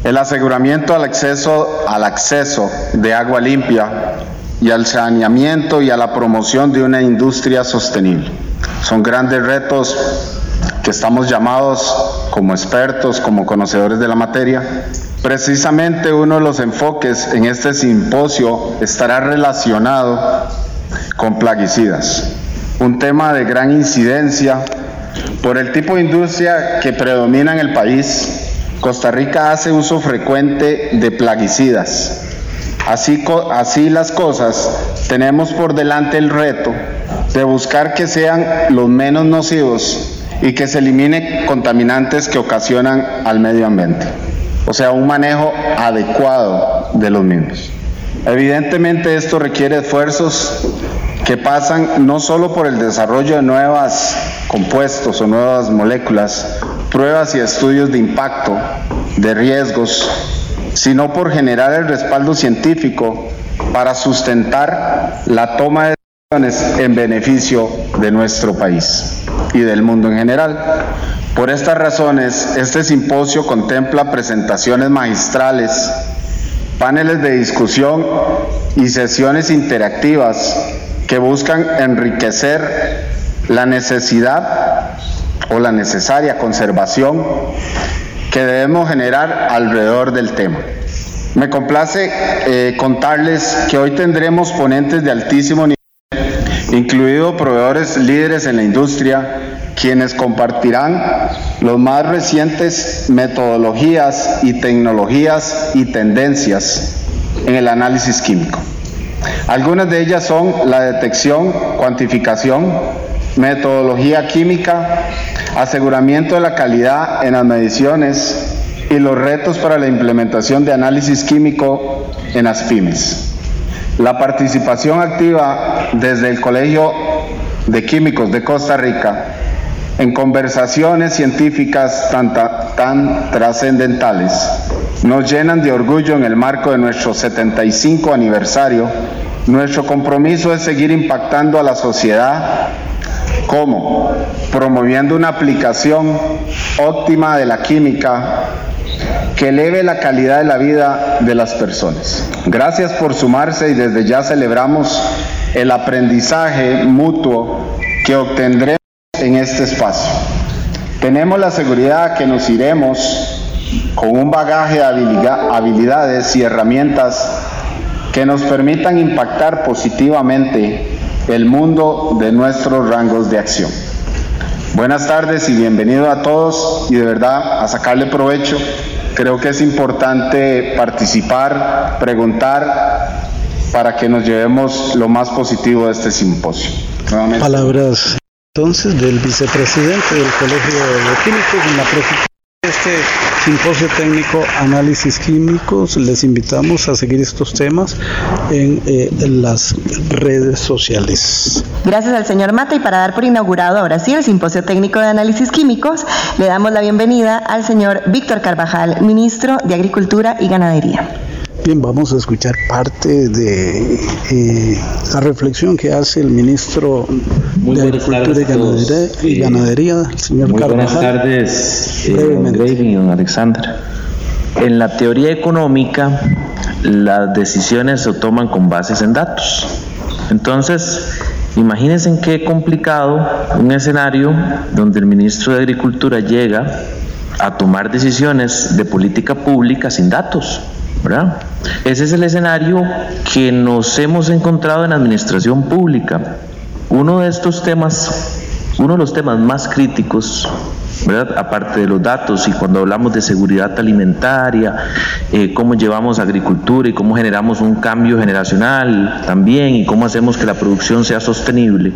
el aseguramiento al acceso, al acceso de agua limpia y al saneamiento y a la promoción de una industria sostenible. Son grandes retos que estamos llamados como expertos, como conocedores de la materia. Precisamente uno de los enfoques en este simposio estará relacionado con plaguicidas, un tema de gran incidencia por el tipo de industria que predomina en el país. Costa Rica hace uso frecuente de plaguicidas. Así, así las cosas, tenemos por delante el reto de buscar que sean los menos nocivos y que se elimine contaminantes que ocasionan al medio ambiente. O sea, un manejo adecuado de los mismos. Evidentemente esto requiere esfuerzos que pasan no solo por el desarrollo de nuevos compuestos o nuevas moléculas, pruebas y estudios de impacto, de riesgos, sino por generar el respaldo científico para sustentar la toma de en beneficio de nuestro país y del mundo en general. Por estas razones, este simposio contempla presentaciones magistrales, paneles de discusión y sesiones interactivas que buscan enriquecer la necesidad o la necesaria conservación que debemos generar alrededor del tema. Me complace eh, contarles que hoy tendremos ponentes de altísimo nivel incluidos proveedores líderes en la industria, quienes compartirán los más recientes metodologías y tecnologías y tendencias en el análisis químico. Algunas de ellas son la detección, cuantificación, metodología química, aseguramiento de la calidad en las mediciones y los retos para la implementación de análisis químico en las pymes. La participación activa desde el Colegio de Químicos de Costa Rica en conversaciones científicas tan, tan trascendentales nos llenan de orgullo en el marco de nuestro 75 aniversario. Nuestro compromiso es seguir impactando a la sociedad como promoviendo una aplicación óptima de la química que eleve la calidad de la vida de las personas. Gracias por sumarse y desde ya celebramos el aprendizaje mutuo que obtendremos en este espacio. Tenemos la seguridad que nos iremos con un bagaje de habilidades y herramientas que nos permitan impactar positivamente el mundo de nuestros rangos de acción. Buenas tardes y bienvenido a todos y de verdad a sacarle provecho Creo que es importante participar, preguntar, para que nos llevemos lo más positivo de este simposio. Palabras entonces del vicepresidente del Colegio de Químicos en la este simposio técnico análisis químicos. Les invitamos a seguir estos temas en, eh, en, las redes sociales. Gracias al señor Mata y para dar por inaugurado ahora sí el simposio técnico de análisis químicos, le damos la bienvenida al señor Víctor Carvajal, ministro de Agricultura y Ganadería. Bien, vamos a escuchar parte de eh, la reflexión que hace el ministro de Agricultura y Ganadería, el señor Muy Buenas tardes, eh, y don Alexander. En la teoría económica, las decisiones se toman con bases en datos. Entonces, imagínense qué complicado un escenario donde el ministro de Agricultura llega a tomar decisiones de política pública sin datos. Ese es el escenario que nos hemos encontrado en la administración pública. Uno de estos temas, uno de los temas más críticos aparte de los datos y cuando hablamos de seguridad alimentaria, eh, cómo llevamos agricultura y cómo generamos un cambio generacional también y cómo hacemos que la producción sea sostenible,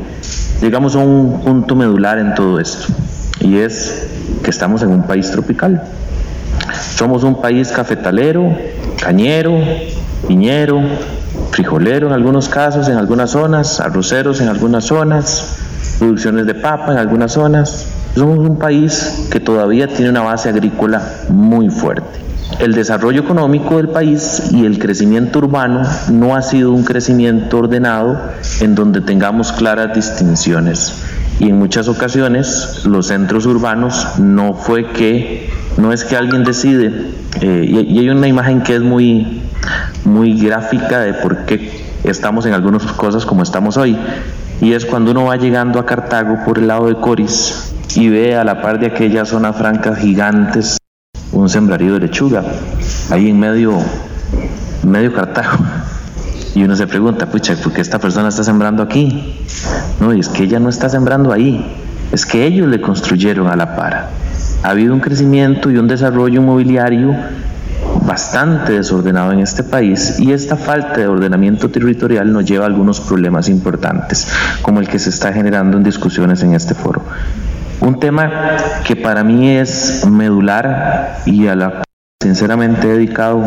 llegamos a un punto medular en todo esto y es que estamos en un país tropical. Somos un país cafetalero, cañero, viñero, frijolero en algunos casos, en algunas zonas, arroceros en algunas zonas, producciones de papa en algunas zonas, Somos un país que todavía tiene una base agrícola muy fuerte. El desarrollo económico del país y el crecimiento urbano no ha sido un crecimiento ordenado en donde tengamos claras distinciones. Y en muchas ocasiones los centros urbanos no fue que, no es que alguien decide, eh, y, hay una imagen que es muy, muy gráfica de por qué estamos en algunas cosas como estamos hoy. Y es cuando uno va llegando a Cartago por el lado de Coris y ve a la par de aquellas zonas francas gigantes un sembrarío de lechuga, ahí en medio, medio Cartago. Y uno se pregunta, pucha, ¿por qué esta persona está sembrando aquí? No, y es que ella no está sembrando ahí, es que ellos le construyeron a la par. Ha habido un crecimiento y un desarrollo inmobiliario bastante desordenado en este país y esta falta de ordenamiento territorial nos lleva a algunos problemas importantes, como el que se está generando en discusiones en este foro. Un tema que para mí es medular y a la sinceramente he dedicado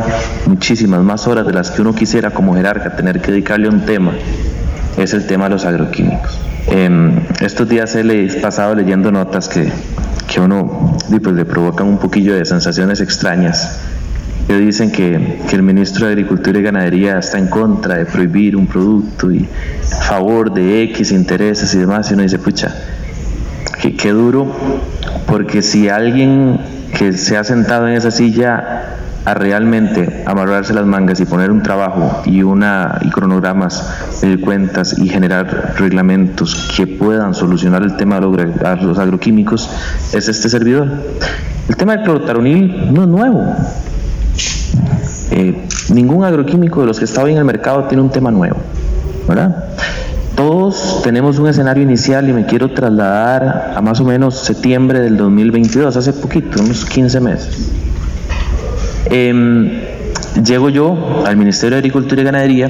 muchísimas más horas de las que uno quisiera como jerarca tener que dedicarle a un tema, es el tema de los agroquímicos. estos días he pasado leyendo notas que, que uno pues, le provocan un poquillo de sensaciones extrañas. Que dicen que, que, el ministro de Agricultura y Ganadería está en contra de prohibir un producto y a favor de X intereses y demás, y uno dice, pucha, qué duro, porque si alguien que se ha sentado en esa silla a realmente amarrarse las mangas y poner un trabajo y una y cronogramas, de cuentas y generar reglamentos que puedan solucionar el tema de los agroquímicos es este servidor. El tema del clorotaronil no es nuevo. Eh, ningún agroquímico de los que está hoy en el mercado tiene un tema nuevo, ¿verdad? Todos tenemos un escenario inicial y me quiero trasladar a más o menos septiembre del 2022, hace poquito, unos 15 meses. Em, llego yo al Ministerio de Agricultura y Ganadería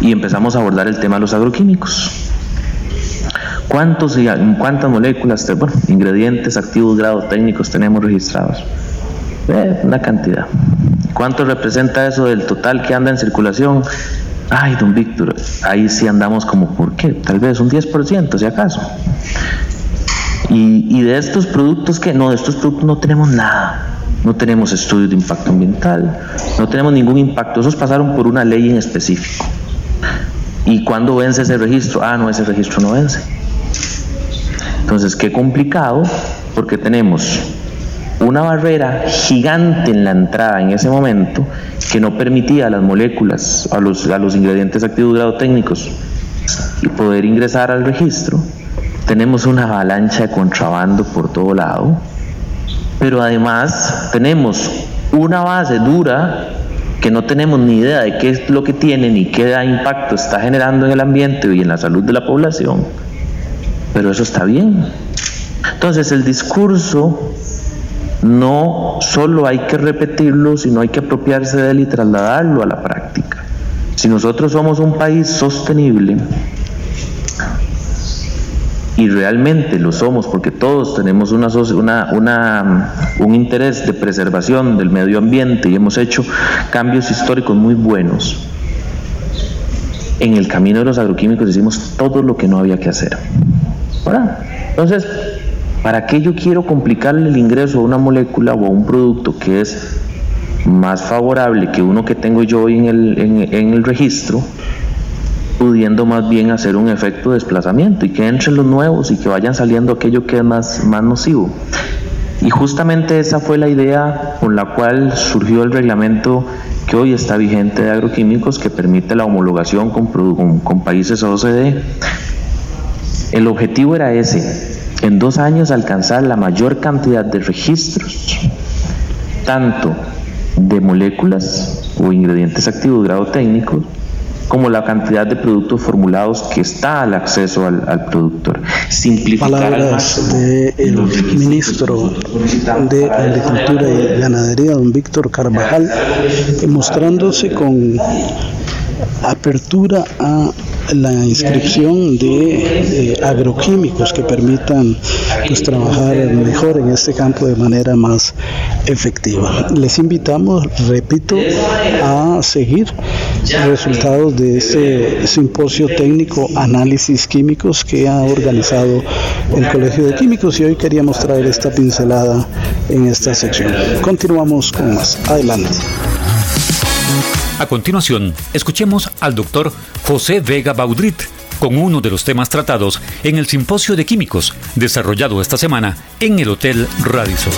y empezamos a abordar el tema de los agroquímicos. ¿Cuántos cuántas moléculas, bueno, ingredientes, activos, grados técnicos tenemos registrados? Eh, una cantidad. ¿Cuánto representa eso del total que anda en circulación? Ay, don Víctor, ahí sí andamos como, ¿por qué? Tal vez un 10%, si acaso. Y, de estos productos que no, de estos productos no tenemos nada. No tenemos estudios de impacto ambiental, no tenemos ningún impacto. Esos pasaron por una ley en específico. ¿Y cuándo vence ese registro? Ah, no, ese registro no vence. Entonces, qué complicado, porque tenemos una barrera gigante en la entrada en ese momento que no permitía a las moléculas, a los, a los ingredientes activos grado técnicos y poder ingresar al registro. Tenemos una avalancha de contrabando por todo lado, pero además tenemos una base dura que no tenemos ni idea de qué es lo que tiene ni qué impacto está generando en el ambiente y en la salud de la población, pero eso está bien. Entonces el discurso no solo hay que repetirlo, sino hay que apropiarse de él y trasladarlo a la práctica. Si nosotros somos un país sostenible, y realmente lo somos porque todos tenemos una, un interés de preservación del medio ambiente y hemos hecho cambios históricos muy buenos. En el camino de los agroquímicos hicimos todo lo que no había que hacer. Entonces, ¿Para qué yo quiero complicarle el ingreso a una molécula o a un producto que es más favorable que uno que tengo yo hoy en el, en, el registro, pudiendo más bien hacer un efecto de desplazamiento y que entren los nuevos y que vayan saliendo aquello que es más, más nocivo? Y justamente esa fue la idea con la cual surgió el reglamento que hoy está vigente de agroquímicos que permite la homologación con, con, con países OCDE. El objetivo era ese, en dos años alcanzar la mayor cantidad de registros, tanto de moléculas o ingredientes activos de grado técnico, como la cantidad de productos formulados que está al acceso al, productor. Simplificar Palabras del ministro de Agricultura y Ganadería, don Víctor Carvajal, mostrándose con apertura a la inscripción de agroquímicos que permitan pues trabajar mejor en este campo de manera más efectiva. Les invitamos, repito, a seguir resultados de este simposio técnico análisis químicos que ha organizado el Colegio de Químicos y hoy queríamos traer esta pincelada en esta sección. Continuamos con más. Adelante. A continuación, escuchemos al doctor José Vega Baudrit con uno de los temas tratados en el Simposio de Químicos desarrollado esta semana en el Hotel Radisson.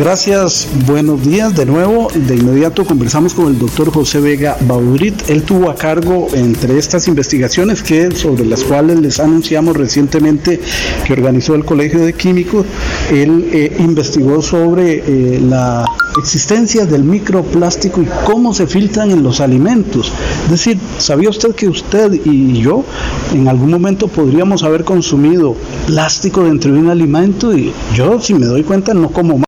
Gracias, buenos días de nuevo. De inmediato conversamos con el doctor José Vega Baurit. Él tuvo a cargo entre estas investigaciones que sobre las cuales les anunciamos recientemente que organizó el Colegio de Químicos. Él eh, investigó sobre eh, la existencia del microplástico y cómo se filtran en los alimentos. Es decir, ¿sabía usted que usted y yo en algún momento podríamos haber consumido plástico dentro de un alimento? Y yo, si me doy cuenta, no como más.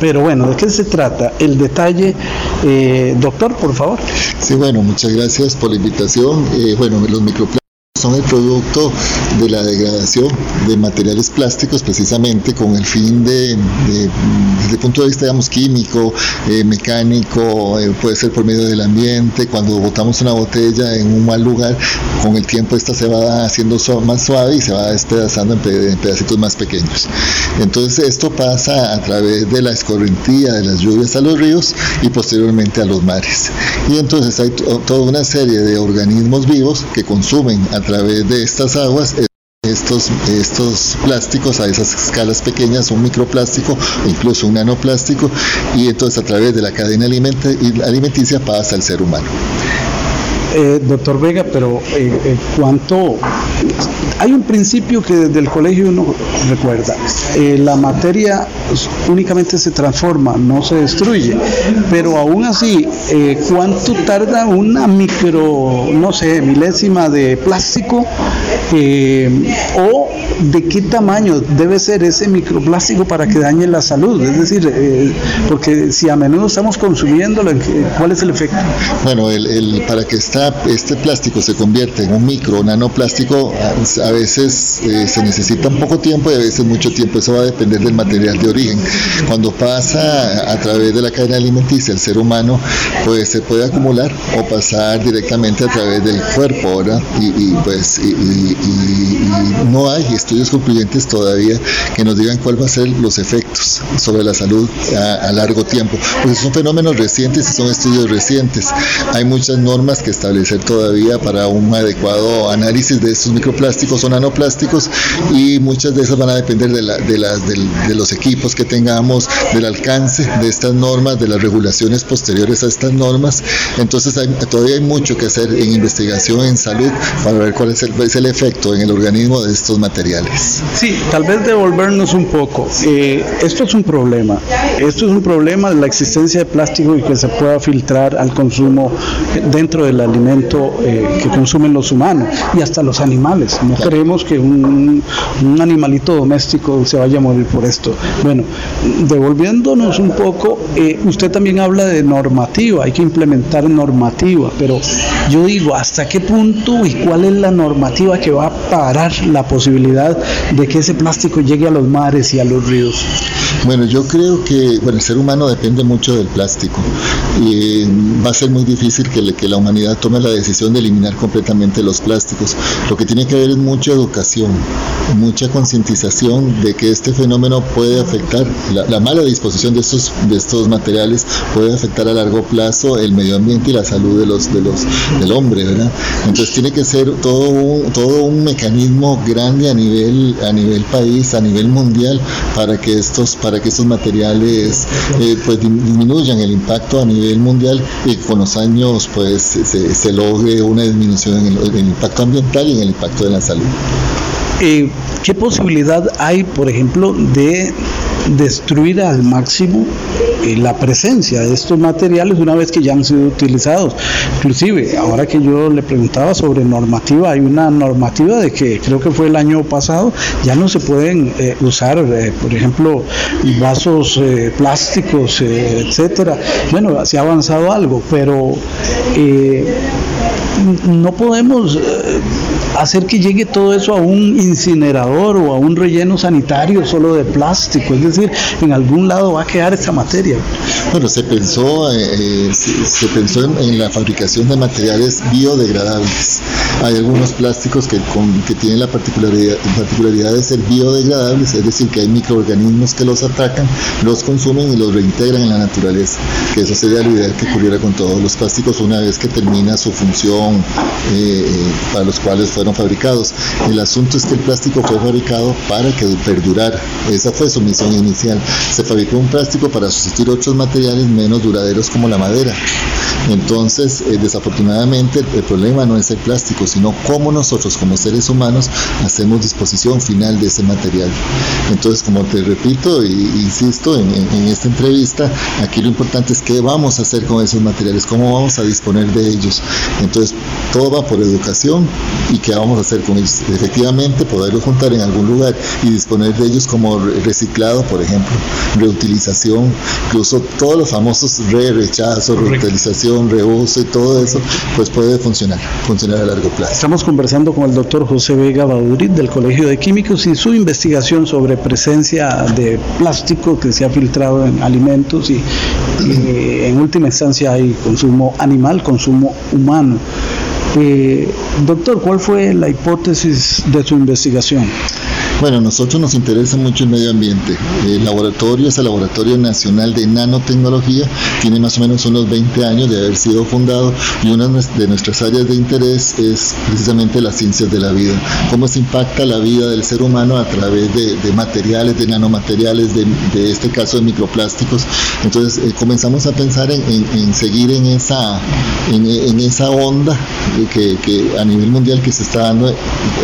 Pero bueno, ¿de qué se trata? El detalle, eh, doctor, por favor. Sí, bueno, muchas gracias por la invitación. Eh, bueno, los microplásticos son el producto de la degradación de materiales plásticos precisamente con el fin de, desde el punto de vista digamos químico, eh, mecánico, eh, puede ser por medio del ambiente, cuando botamos una botella en un mal lugar, con el tiempo esta se va haciendo más suave y se va despedazando en, pedacitos más pequeños. Entonces esto pasa a través de la escorrentía de las lluvias a los ríos y posteriormente a los mares. Y entonces hay toda una serie de organismos vivos que consumen a través de estas aguas estos, estos plásticos a esas escalas pequeñas, un microplástico incluso un nanoplástico, y entonces a través de la cadena alimenticia pasa al ser humano. Eh, doctor Vega, pero eh, eh, ¿cuánto? Hay un principio que desde el colegio uno recuerda. la materia únicamente se transforma, no se destruye. Pero aún así, ¿cuánto tarda una micro, no sé, milésima de plástico? ¿O de qué tamaño debe ser ese microplástico para que dañe la salud? Es decir, porque si a menudo estamos consumiéndolo, ¿cuál es el efecto? Bueno, el, para que está este plástico se convierte en un micro o nanoplástico, a veces eh, se necesita un poco tiempo y a veces mucho tiempo. Eso va a depender del material de origen. Cuando pasa a través de la cadena alimenticia el ser humano, pues se puede acumular o pasar directamente a través del cuerpo, ¿verdad? Y, pues y, no hay estudios concluyentes todavía que nos digan cuál va a ser los efectos sobre la salud a, largo tiempo. Pues son fenómenos recientes y son estudios recientes. Hay muchas normas que establecer todavía para un adecuado análisis de estos microplásticos o nanoplásticos y muchas de esas van a depender de, la, de, las, de, los equipos que tengamos, del alcance de estas normas, de las regulaciones posteriores a estas normas. Entonces todavía hay mucho que hacer en investigación en salud para ver cuál es el, es el efecto en el organismo de estos materiales. Sí, tal vez devolvernos un poco. Eh, esto es un problema. Esto es un problema de la existencia de plástico y que se pueda filtrar al consumo dentro de la alimento eh, que consumen los humanos y hasta los animales. No creemos que un, animalito doméstico se vaya a morir por esto. Bueno, devolviéndonos un poco, eh, usted también habla de normativa, hay que implementar normativa, pero yo digo, ¿hasta qué punto y cuál es la normativa que va a parar la posibilidad de que ese plástico llegue a los mares y a los ríos? Bueno, yo creo que bueno, el ser humano depende mucho del plástico y va a ser muy difícil que, que la humanidad tome la decisión de eliminar completamente los plásticos. Lo que tiene que haber es mucha educación, mucha concientización de que este fenómeno puede afectar, la, mala disposición de estos, de estos materiales puede afectar a largo plazo el medio ambiente y la salud de los, de los, del hombre, ¿verdad? Entonces tiene que ser todo un, todo un mecanismo grande a nivel, a nivel país, a nivel mundial, para que estos para que estos materiales eh, pues disminuyan el impacto a nivel mundial y con los años pues se, logre una disminución en el, impacto ambiental y en el impacto de la salud. Eh, ¿Qué posibilidad hay, por ejemplo, de destruir al máximo la presencia de estos materiales una vez que ya han sido utilizados. Inclusive, ahora que yo le preguntaba sobre normativa, hay una normativa de que creo que fue el año pasado, ya no se pueden eh, usar, eh, por ejemplo, vasos plásticos, etcétera. Bueno, se ha avanzado algo, pero no podemos eh, hacer que llegue todo eso a un incinerador o a un relleno sanitario solo de plástico, es decir, en algún lado va a quedar esa materia. Bueno, se pensó, eh, se, pensó en, la fabricación de materiales biodegradables. Hay algunos plásticos que, que tienen la particularidad, particularidad de ser biodegradables, es decir, que hay microorganismos que los atacan, los consumen y los reintegran en la naturaleza. Que eso sería lo ideal que ocurriera con todos los plásticos una vez que termina su función eh, eh, para los cuales fueron fabricados. El asunto es que el plástico fue fabricado para que perdurara. Esa fue su misión inicial. Se fabricó un plástico para sustituir otros materiales menos duraderos como la madera. Entonces, eh, desafortunadamente, el problema no es el plástico, sino cómo nosotros como seres humanos hacemos disposición final de ese material. Entonces, como te repito e insisto en, en, esta entrevista, aquí lo importante es qué vamos a hacer con esos materiales, cómo vamos a disponer de ellos. Entonces, todo va por educación y qué vamos a hacer con ellos. Efectivamente, poderlos juntar en algún lugar y disponer de ellos como reciclado, por ejemplo, reutilización, incluso todos los famosos re, rechazo, reutilización, reuso y todo eso, pues puede funcionar, funcionar a largo plazo. Estamos conversando con el doctor José Vega Badurit del Colegio de Químicos y su investigación sobre presencia de plástico que se ha filtrado en alimentos y, y en última instancia hay consumo animal, consumo humano. Eh, doctor, ¿cuál fue la hipótesis de su investigación? Bueno, a nosotros nos interesa mucho el medio ambiente. El laboratorio es el Laboratorio Nacional de Nanotecnología, tiene más o menos unos 20 años de haber sido fundado y una de nuestras áreas de interés es precisamente las ciencias de la vida, cómo se impacta la vida del ser humano a través de, materiales, de nanomateriales, de, este caso de microplásticos. Entonces eh, comenzamos a pensar en, seguir en esa, en, esa onda que, a nivel mundial que se está dando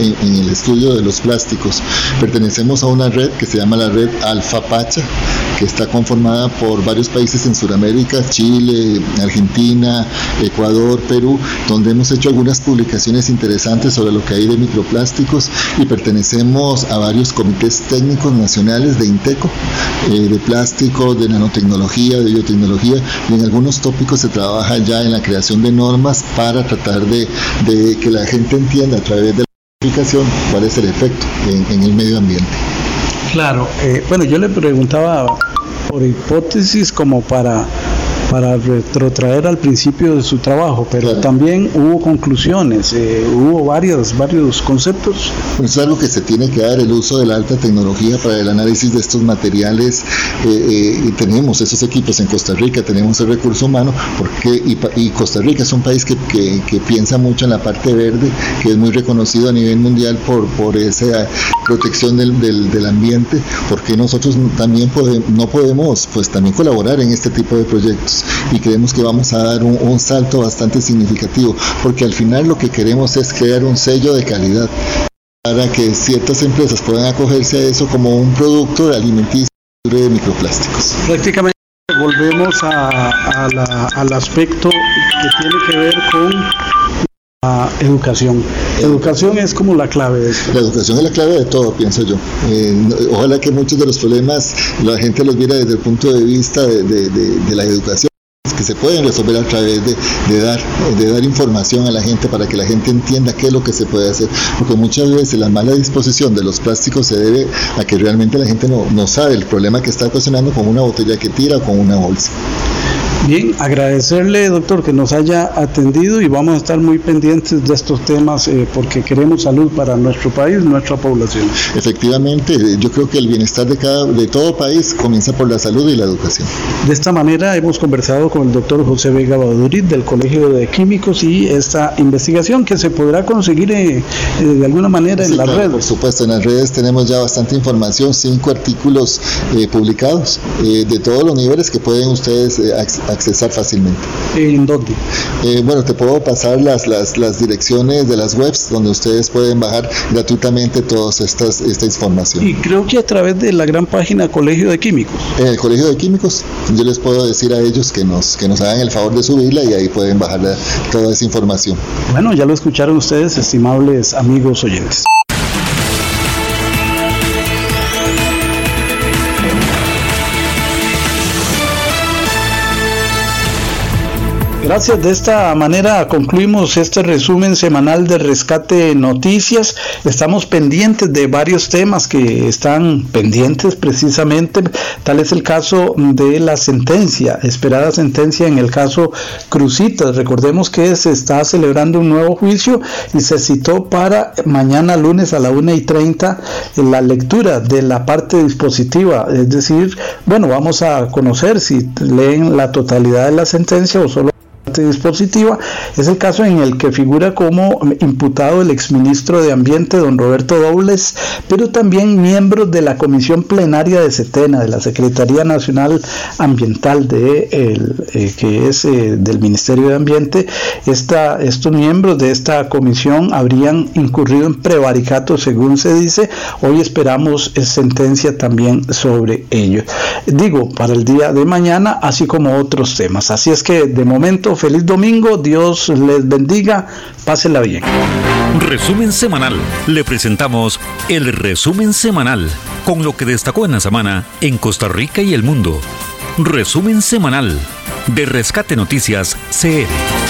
en el estudio de los plásticos. Pertenecemos a una red que se llama la red Alfa Pacha, que está conformada por varios países en Sudamérica, Chile, Argentina, Ecuador, Perú, donde hemos hecho algunas publicaciones interesantes sobre lo que hay de microplásticos y pertenecemos a varios comités técnicos nacionales de INTECO, eh, de plástico, de nanotecnología, de biotecnología, y en algunos tópicos se trabaja ya en la creación de normas para tratar de, de que la gente entienda a través de cuál es el efecto en, el medio ambiente. Claro, eh, bueno, yo le preguntaba por hipótesis como para para retrotraer al principio de su trabajo, pero también hubo conclusiones, eh, hubo varios, varios conceptos. Pues es algo que se tiene que dar el uso de la alta tecnología para el análisis de estos materiales eh, eh, y tenemos esos equipos en Costa Rica, tenemos el recurso humano, porque y, Costa Rica es un país que, que, piensa mucho en la parte verde, que es muy reconocido a nivel mundial por, por esa protección del, del, del ambiente, porque nosotros también podemos, no podemos pues también colaborar en este tipo de proyectos y creemos que vamos a dar un, salto bastante significativo, porque al final lo que queremos es crear un sello de calidad para que ciertas empresas puedan acogerse a eso como un producto de alimenticio de microplásticos. Prácticamente volvemos al aspecto que tiene que ver con la educación. educación es como la clave de La educación es la clave de todo, pienso yo. Eh, ojalá que muchos de los problemas la gente los viera desde el punto de vista de la educación que se pueden resolver a través de, dar, información a la gente para que la gente entienda qué es lo que se puede hacer. Porque muchas veces la mala disposición de los plásticos se debe a que realmente la gente no sabe el problema que está ocasionando con una botella que tira o con una bolsa. Bien, agradecerle, doctor, que nos haya atendido y vamos a estar muy pendientes de estos temas eh, porque queremos salud para nuestro país, nuestra población. Efectivamente, yo creo que el bienestar de, cada, de todo país comienza por la salud y la educación. De esta manera hemos conversado con el doctor José Vega Badurit del Colegio de Químicos y esta investigación que se podrá conseguir eh, eh, de alguna manera en las redes. Por supuesto, en las redes tenemos ya bastante información, cinco artículos publicados de todos los niveles que pueden ustedes accesar fácilmente. ¿En dónde? Eh, bueno, te puedo pasar las, las, las, direcciones de las webs donde ustedes pueden bajar gratuitamente toda esta información. Y creo que a través de la gran página Colegio de Químicos. En el Colegio de Químicos, yo les puedo decir a ellos que nos, que nos hagan el favor de subirla y ahí pueden bajar toda esa información. Bueno, ya lo escucharon ustedes, estimables amigos oyentes. Gracias. De esta manera concluimos este resumen semanal de Rescate Noticias. Estamos pendientes de varios temas que están pendientes precisamente. Tal es el caso de la sentencia, esperada sentencia en el caso Crucitas. Recordemos que se está celebrando un nuevo juicio y se citó para mañana lunes a la 1 y 30 la lectura de la parte dispositiva. Es decir, bueno, vamos a conocer si leen la totalidad de la sentencia o solo dispositiva es el caso en el que figura como imputado el exministro de Ambiente, don Roberto Dobles, pero también miembros de la Comisión Plenaria de Setena, de la Secretaría Nacional Ambiental, de el, eh, que es eh, del Ministerio de Ambiente. Esta, estos miembros de esta comisión habrían incurrido en prevaricato, según se dice. Hoy esperamos sentencia también sobre ello. Digo, para el día de mañana, así como otros temas. Así es que de momento feliz domingo, Dios les bendiga, pásenla bien. Resumen semanal. Le presentamos el resumen semanal con lo que destacó en la semana en Costa Rica y el mundo. Resumen semanal de Rescate Noticias CR.